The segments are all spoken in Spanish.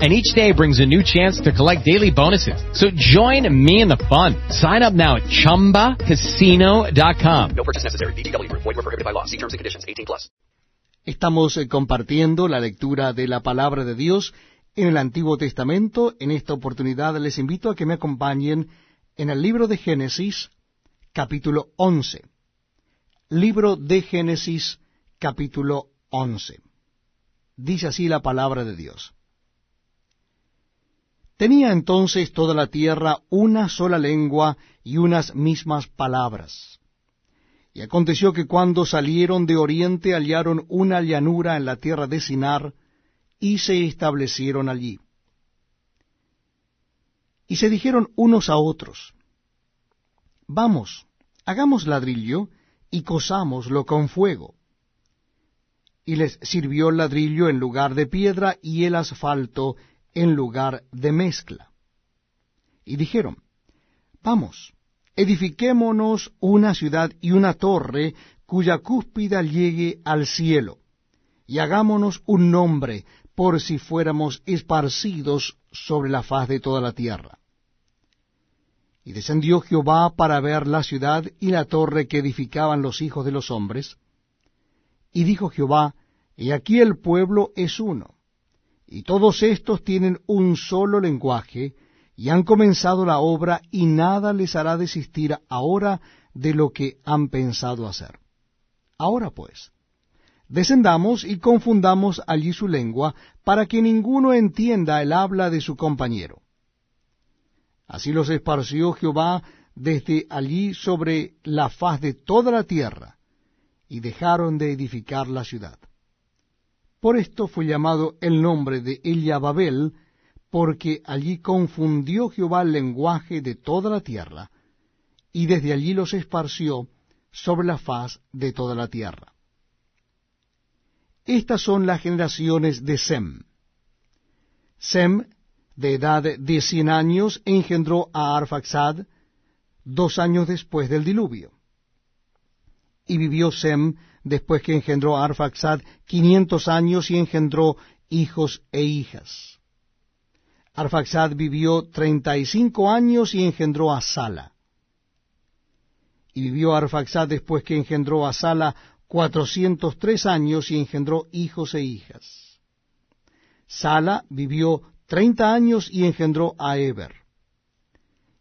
and each day brings a new chance to collect daily bonuses. So join me in the fun. Sign up now at ChumbaCasino.com. No purchase necessary. BGW. Void were prohibited by law. See terms and conditions. 18 plus. Estamos eh, compartiendo la lectura de la palabra de Dios en el Antiguo Testamento. En esta oportunidad les invito a que me acompañen en el libro de Génesis, capítulo 11. Libro de Génesis, capítulo 11. Dice así la palabra de Dios. Tenía entonces toda la tierra una sola lengua y unas mismas palabras. Y aconteció que cuando salieron de oriente hallaron una llanura en la tierra de Sinar, y se establecieron allí. Y se dijeron unos a otros, Vamos, hagamos ladrillo, y cosámoslo con fuego. Y les sirvió el ladrillo en lugar de piedra, y el asfalto en lugar de mezcla. Y dijeron, Vamos, edifiquémonos una ciudad y una torre cuya cúspida llegue al cielo, y hagámonos un nombre por si fuéramos esparcidos sobre la faz de toda la tierra. Y descendió Jehová para ver la ciudad y la torre que edificaban los hijos de los hombres. Y dijo Jehová, He aquí el pueblo es uno, y todos estos tienen un solo lenguaje, y han comenzado la obra, y nada les hará desistir ahora de lo que han pensado hacer. Ahora pues, descendamos y confundamos allí su lengua, para que ninguno entienda el habla de su compañero. Así los esparció Jehová desde allí sobre la faz de toda la tierra, y dejaron de edificar la ciudad. Por esto fue llamado el nombre de Ella Babel, porque allí confundió Jehová el lenguaje de toda la tierra, y desde allí los esparció sobre la faz de toda la tierra. Estas son las generaciones de Sem. Sem, de edad de cien años, engendró a Arfaxad dos años después del diluvio. Y vivió Sem después que engendró a Arfaxad quinientos años y engendró hijos e hijas. Arfaxad vivió treinta y cinco años y engendró a Sala. Y vivió Arfaxad después que engendró a Sala cuatrocientos tres años y engendró hijos e hijas. Sala vivió treinta años y engendró a Eber.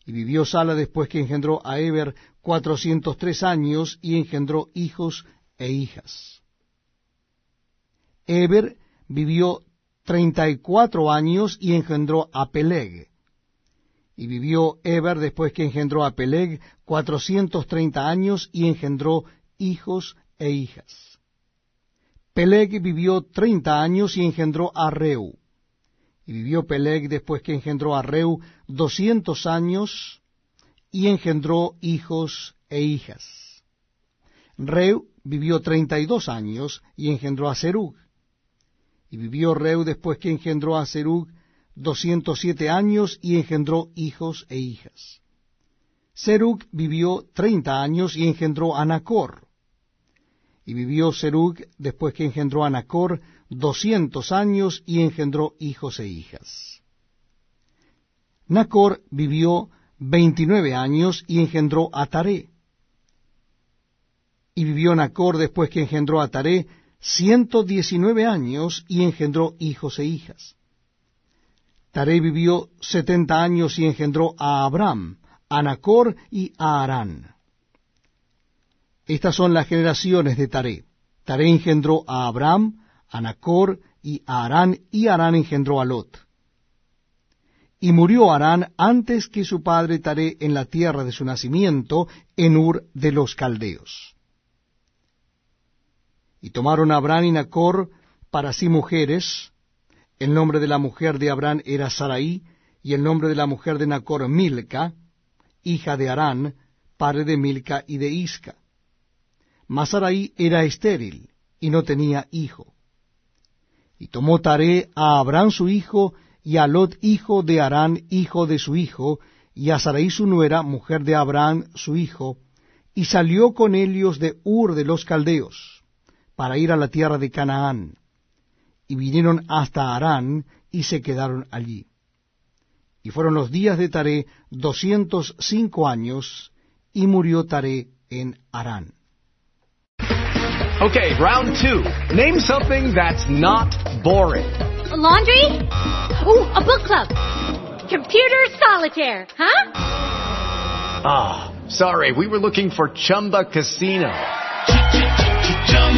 Y vivió Sala después que engendró a Eber cuatrocientos tres años y engendró hijos e hijas. Eber vivió treinta y cuatro años y engendró a Peleg. Y vivió Eber después que engendró a Peleg cuatrocientos treinta años y engendró hijos e hijas. Peleg vivió treinta años y engendró a Reu. Y vivió Peleg después que engendró a Reu doscientos años y engendró hijos e hijas. Reu vivió treinta y dos años y engendró a Serug. Y vivió Reu después que engendró a Serug doscientos siete años y engendró hijos e hijas. Serug vivió treinta años y engendró a Nacor. Y vivió Serug después que engendró a Nacor doscientos años y engendró hijos e hijas. Nacor vivió veintinueve años y engendró a Taré. Y vivió Nacor después que engendró a Taré ciento diecinueve años y engendró hijos e hijas. Taré vivió setenta años y engendró a Abraham, a Nacor y a Arán. Estas son las generaciones de Taré. Taré engendró a Abraham, a Nacor y a Arán, y Arán engendró a Lot. Y murió Arán antes que su padre Taré en la tierra de su nacimiento, en Ur de los Caldeos. Y tomaron a Abraham y Nacor para sí mujeres. El nombre de la mujer de Abraham era Sarai, y el nombre de la mujer de Nacor Milca, hija de Arán, padre de Milca y de Isca. Mas Sarai era estéril, y no tenía hijo. Y tomó Taré a Abraham su hijo, y a Lot hijo de Arán, hijo de su hijo, y a Sarai su nuera, mujer de Abraham su hijo, y salió con ellos de Ur de los Caldeos, para ir a la tierra de Canaán. Y vinieron hasta Arán, y se quedaron allí. Y fueron los días de Taré doscientos cinco años, y murió Taré en Arán. Okay, round two. Name something that's not boring. A laundry? Ooh, a book club. Computer solitaire, huh? Ah, sorry, we were looking for Chumba Casino.